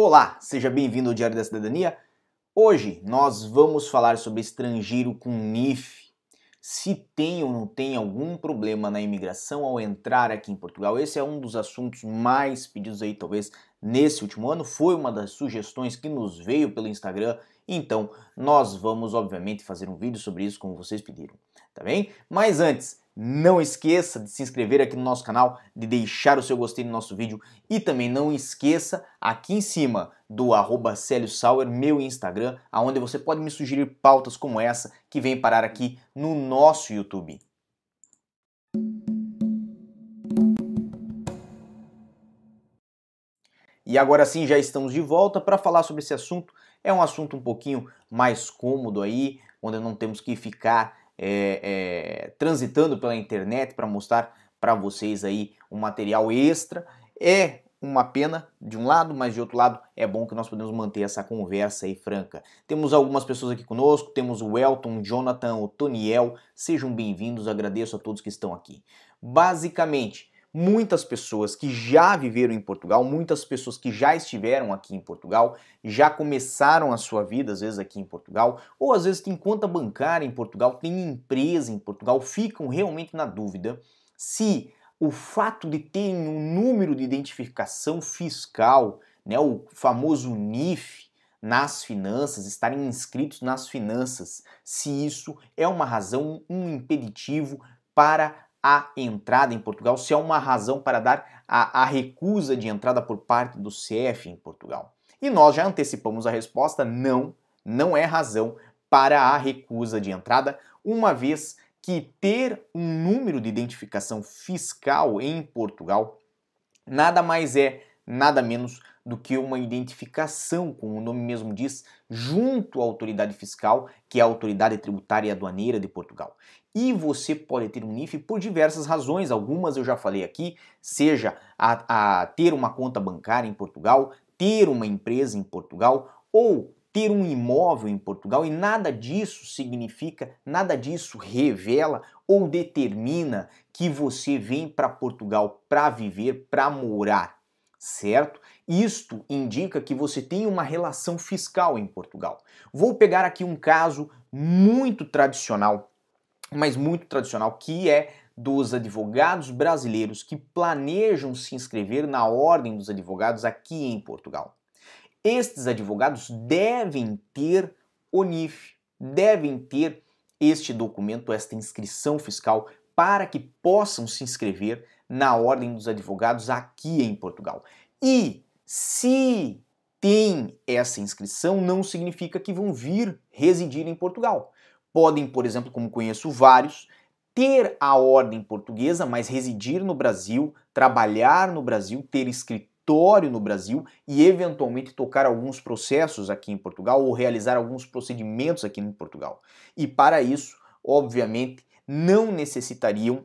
Olá, seja bem-vindo ao Diário da Cidadania. Hoje nós vamos falar sobre estrangeiro com NIF. Se tem ou não tem algum problema na imigração ao entrar aqui em Portugal. Esse é um dos assuntos mais pedidos aí, talvez, nesse último ano. Foi uma das sugestões que nos veio pelo Instagram. Então, nós vamos, obviamente, fazer um vídeo sobre isso, como vocês pediram. Tá bem? Mas antes, não esqueça de se inscrever aqui no nosso canal, de deixar o seu gostei no nosso vídeo e também não esqueça aqui em cima do arroba Sauer, meu Instagram, aonde você pode me sugerir pautas como essa que vem parar aqui no nosso YouTube. E agora sim já estamos de volta para falar sobre esse assunto. É um assunto um pouquinho mais cômodo aí, onde não temos que ficar é, é, transitando pela internet para mostrar para vocês aí um material extra. É uma pena de um lado, mas de outro lado é bom que nós podemos manter essa conversa aí franca. Temos algumas pessoas aqui conosco, temos o Elton, o Jonathan, o Toniel, sejam bem-vindos, agradeço a todos que estão aqui. Basicamente, muitas pessoas que já viveram em Portugal, muitas pessoas que já estiveram aqui em Portugal, já começaram a sua vida, às vezes aqui em Portugal, ou às vezes tem conta bancária em Portugal, tem empresa em Portugal, ficam realmente na dúvida se o fato de terem um número de identificação fiscal, né, o famoso NIF, nas finanças, estarem inscritos nas finanças, se isso é uma razão, um impeditivo para a entrada em Portugal, se há uma razão para dar a, a recusa de entrada por parte do CF em Portugal. E nós já antecipamos a resposta: não, não é razão para a recusa de entrada, uma vez que ter um número de identificação fiscal em Portugal nada mais é, nada menos do que uma identificação, como o nome mesmo diz, junto à autoridade fiscal, que é a Autoridade Tributária e Aduaneira de Portugal. E você pode ter um NIF por diversas razões, algumas eu já falei aqui, seja a, a ter uma conta bancária em Portugal, ter uma empresa em Portugal ou ter um imóvel em Portugal e nada disso significa, nada disso revela ou determina que você vem para Portugal para viver, para morar certo? Isto indica que você tem uma relação fiscal em Portugal. Vou pegar aqui um caso muito tradicional, mas muito tradicional, que é dos advogados brasileiros que planejam se inscrever na Ordem dos Advogados aqui em Portugal. Estes advogados devem ter o NIF, devem ter este documento, esta inscrição fiscal, para que possam se inscrever na Ordem dos Advogados aqui em Portugal. E se tem essa inscrição, não significa que vão vir residir em Portugal. Podem, por exemplo, como conheço vários, ter a ordem portuguesa, mas residir no Brasil, trabalhar no Brasil, ter escritório no Brasil e eventualmente tocar alguns processos aqui em Portugal ou realizar alguns procedimentos aqui em Portugal. E para isso, obviamente, não necessitariam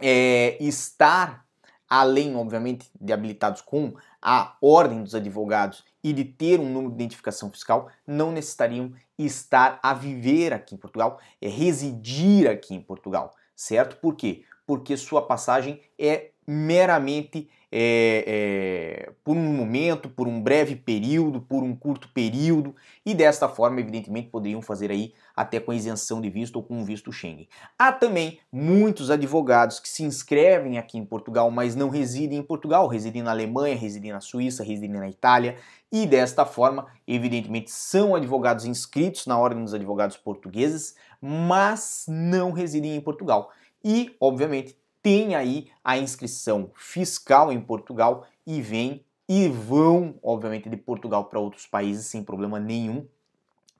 é, estar além, obviamente, de habilitados com a ordem dos advogados e de ter um número de identificação fiscal, não necessitariam estar a viver aqui em Portugal, é residir aqui em Portugal, certo? Por quê? Porque sua passagem é meramente é, é, por um momento, por um breve período, por um curto período, e desta forma, evidentemente, poderiam fazer aí até com isenção de visto ou com visto Schengen. Há também muitos advogados que se inscrevem aqui em Portugal, mas não residem em Portugal, residem na Alemanha, residem na Suíça, residem na Itália, e desta forma, evidentemente, são advogados inscritos na Ordem dos Advogados Portugueses, mas não residem em Portugal. E, obviamente, tem aí a inscrição fiscal em Portugal e vem e vão, obviamente, de Portugal para outros países sem problema nenhum,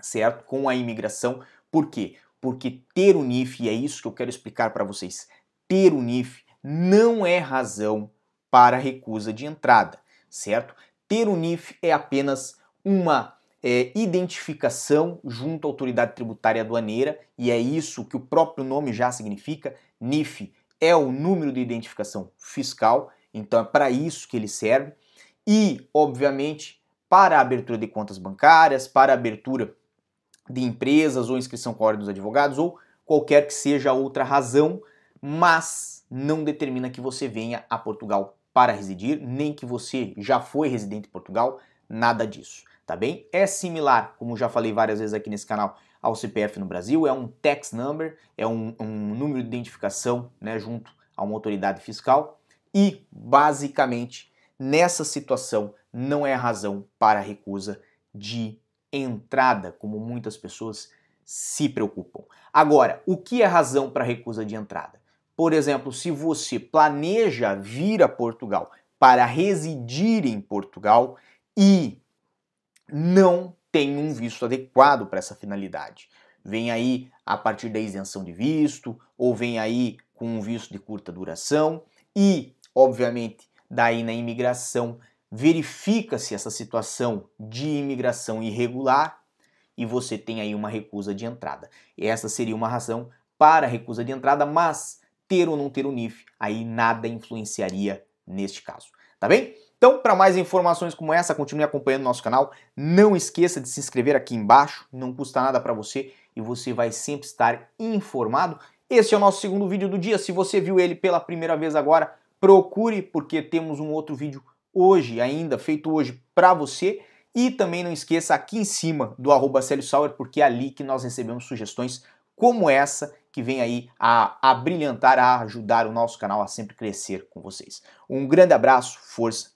certo? Com a imigração. Por quê? Porque ter o NIF, e é isso que eu quero explicar para vocês, ter o NIF não é razão para recusa de entrada, certo? Ter o NIF é apenas uma é, identificação junto à autoridade tributária aduaneira, e é isso que o próprio nome já significa. NIF é o número de identificação fiscal, então é para isso que ele serve. E, obviamente, para a abertura de contas bancárias, para a abertura de empresas ou inscrição com a ordem dos advogados ou qualquer que seja outra razão, mas não determina que você venha a Portugal para residir, nem que você já foi residente em Portugal, nada disso, tá bem? É similar, como já falei várias vezes aqui nesse canal, ao CPF no Brasil, é um tax number, é um, um número de identificação né, junto a uma autoridade fiscal e, basicamente, nessa situação não é razão para recusa de entrada, como muitas pessoas se preocupam. Agora, o que é razão para recusa de entrada? Por exemplo, se você planeja vir a Portugal para residir em Portugal e não tem um visto adequado para essa finalidade. Vem aí a partir da isenção de visto, ou vem aí com um visto de curta duração, e, obviamente, daí na imigração verifica-se essa situação de imigração irregular e você tem aí uma recusa de entrada. Essa seria uma razão para a recusa de entrada, mas ter ou não ter o NIF, aí nada influenciaria neste caso. Tá bem? Então, para mais informações como essa, continue acompanhando nosso canal. Não esqueça de se inscrever aqui embaixo, não custa nada para você e você vai sempre estar informado. Este é o nosso segundo vídeo do dia. Se você viu ele pela primeira vez agora, procure porque temos um outro vídeo hoje ainda, feito hoje para você. E também não esqueça aqui em cima do arroba Sauer, porque é ali que nós recebemos sugestões como essa que vem aí a, a brilhantar, a ajudar o nosso canal a sempre crescer com vocês. Um grande abraço, força